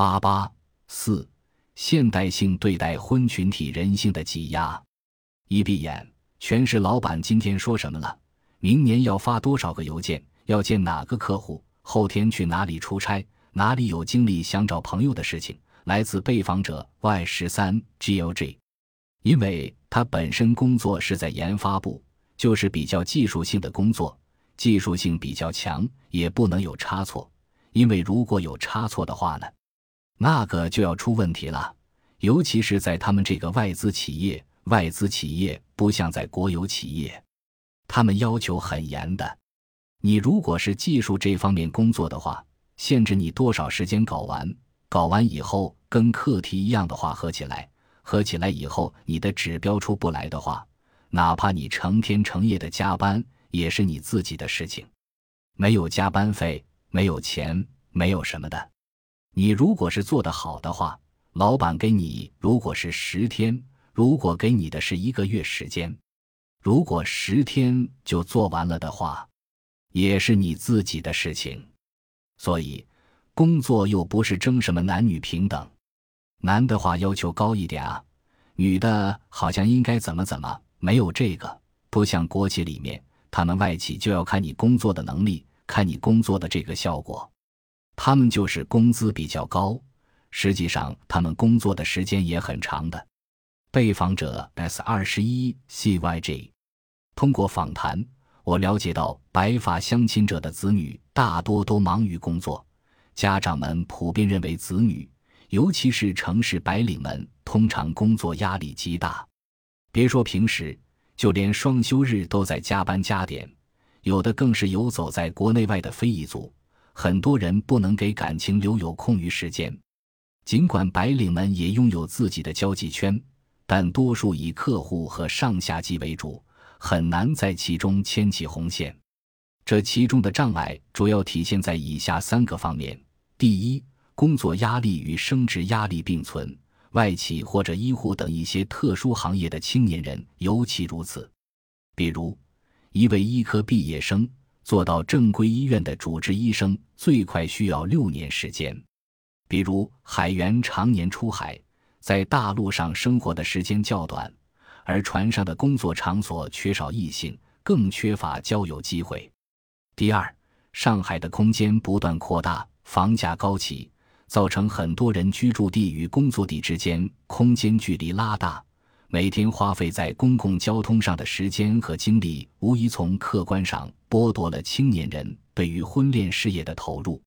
八八四，现代性对待婚群体人性的挤压。一闭眼，全是老板今天说什么了，明年要发多少个邮件，要见哪个客户，后天去哪里出差，哪里有精力想找朋友的事情。来自被访者 Y 十三 GOG，因为他本身工作是在研发部，就是比较技术性的工作，技术性比较强，也不能有差错，因为如果有差错的话呢？那个就要出问题了，尤其是在他们这个外资企业。外资企业不像在国有企业，他们要求很严的。你如果是技术这方面工作的话，限制你多少时间搞完，搞完以后跟课题一样的话合起来，合起来以后你的指标出不来的话，哪怕你成天成夜的加班，也是你自己的事情，没有加班费，没有钱，没有什么的。你如果是做得好的话，老板给你如果是十天，如果给你的是一个月时间，如果十天就做完了的话，也是你自己的事情。所以，工作又不是争什么男女平等，男的话要求高一点啊，女的好像应该怎么怎么，没有这个，不像国企里面，他们外企就要看你工作的能力，看你工作的这个效果。他们就是工资比较高，实际上他们工作的时间也很长的。被访者 S 二十一 CYG，通过访谈，我了解到白发相亲者的子女大多都忙于工作，家长们普遍认为子女，尤其是城市白领们，通常工作压力极大。别说平时，就连双休日都在加班加点，有的更是游走在国内外的非遗族。很多人不能给感情留有空余时间，尽管白领们也拥有自己的交际圈，但多数以客户和上下级为主，很难在其中牵起红线。这其中的障碍主要体现在以下三个方面：第一，工作压力与升职压力并存，外企或者医护等一些特殊行业的青年人尤其如此。比如，一位医科毕业生。做到正规医院的主治医生，最快需要六年时间。比如海员常年出海，在大陆上生活的时间较短，而船上的工作场所缺少异性，更缺乏交友机会。第二，上海的空间不断扩大，房价高企，造成很多人居住地与工作地之间空间距离拉大。每天花费在公共交通上的时间和精力，无疑从客观上剥夺了青年人对于婚恋事业的投入。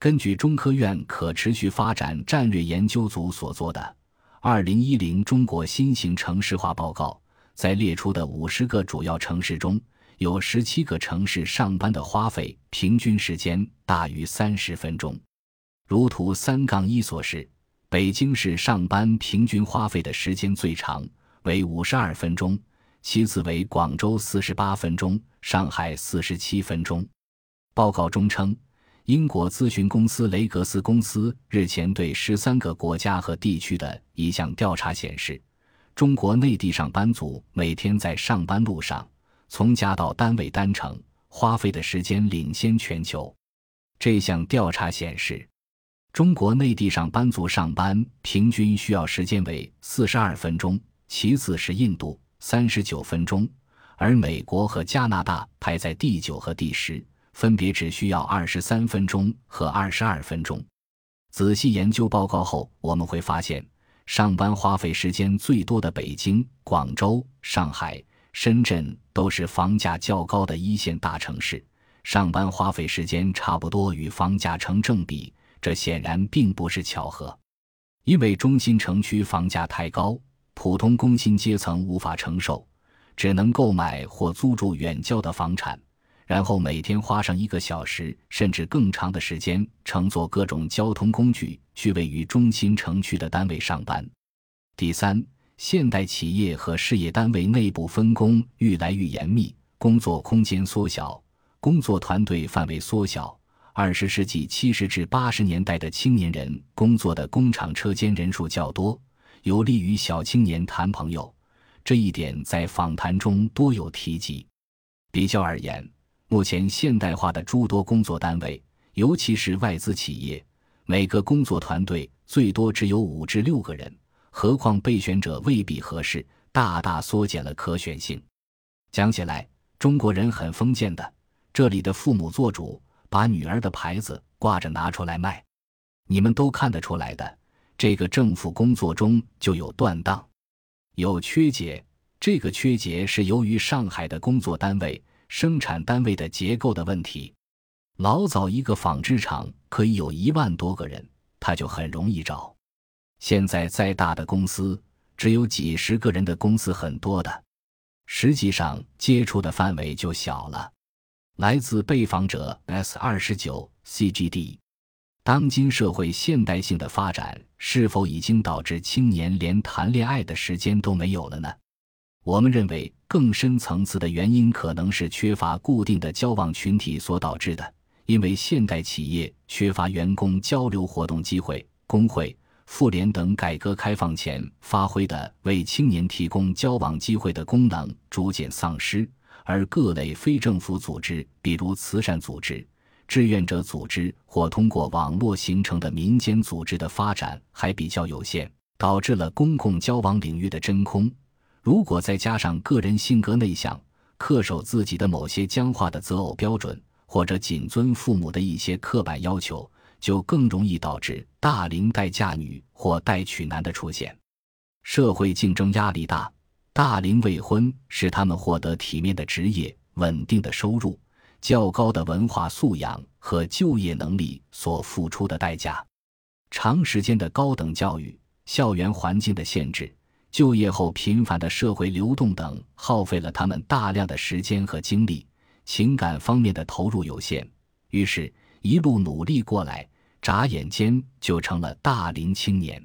根据中科院可持续发展战略研究组所做的《二零一零中国新型城市化报告》，在列出的五十个主要城市中，有十七个城市上班的花费平均时间大于三十分钟。如图三杠一所示。北京市上班平均花费的时间最长，为五十二分钟，其次为广州四十八分钟，上海四十七分钟。报告中称，英国咨询公司雷格斯公司日前对十三个国家和地区的一项调查显示，中国内地上班族每天在上班路上从家到单位单程花费的时间领先全球。这项调查显示。中国内地上班族上班平均需要时间为四十二分钟，其次是印度三十九分钟，而美国和加拿大排在第九和第十，分别只需要二十三分钟和二十二分钟。仔细研究报告后，我们会发现，上班花费时间最多的北京、广州、上海、深圳都是房价较高的一线大城市，上班花费时间差不多与房价成正比。这显然并不是巧合，因为中心城区房价太高，普通工薪阶层无法承受，只能购买或租住远郊的房产，然后每天花上一个小时甚至更长的时间乘坐各种交通工具去位于中心城区的单位上班。第三，现代企业和事业单位内部分工愈来愈严密，工作空间缩小，工作团队范围缩小。二十世纪七十至八十年代的青年人工作的工厂车间人数较多，有利于小青年谈朋友。这一点在访谈中多有提及。比较而言，目前现代化的诸多工作单位，尤其是外资企业，每个工作团队最多只有五至六个人，何况备选者未必合适，大大缩减了可选性。讲起来，中国人很封建的，这里的父母做主，把女儿的牌子挂着拿出来卖，你们都看得出来的。这个政府工作中就有断档，有缺节。这个缺节是由于上海的工作单位、生产单位的结构的问题。老早一个纺织厂可以有一万多个人，他就很容易找。现在再大的公司，只有几十个人的公司很多的，实际上接触的范围就小了。来自被访者 S 二十九 CGD，当今社会现代性的发展是否已经导致青年连谈恋爱的时间都没有了呢？我们认为，更深层次的原因可能是缺乏固定的交往群体所导致的。因为现代企业缺乏员工交流活动机会，工会、妇联等改革开放前发挥的为青年提供交往机会的功能逐渐丧失，而各类非政府组织，比如慈善组织、志愿者组织或通过网络形成的民间组织的发展还比较有限，导致了公共交往领域的真空。如果再加上个人性格内向，恪守自己的某些僵化的择偶标准。或者谨遵父母的一些刻板要求，就更容易导致大龄待嫁女或待娶男的出现。社会竞争压力大，大龄未婚是他们获得体面的职业、稳定的收入、较高的文化素养和就业能力所付出的代价。长时间的高等教育、校园环境的限制、就业后频繁的社会流动等，耗费了他们大量的时间和精力。情感方面的投入有限，于是，一路努力过来，眨眼间就成了大龄青年。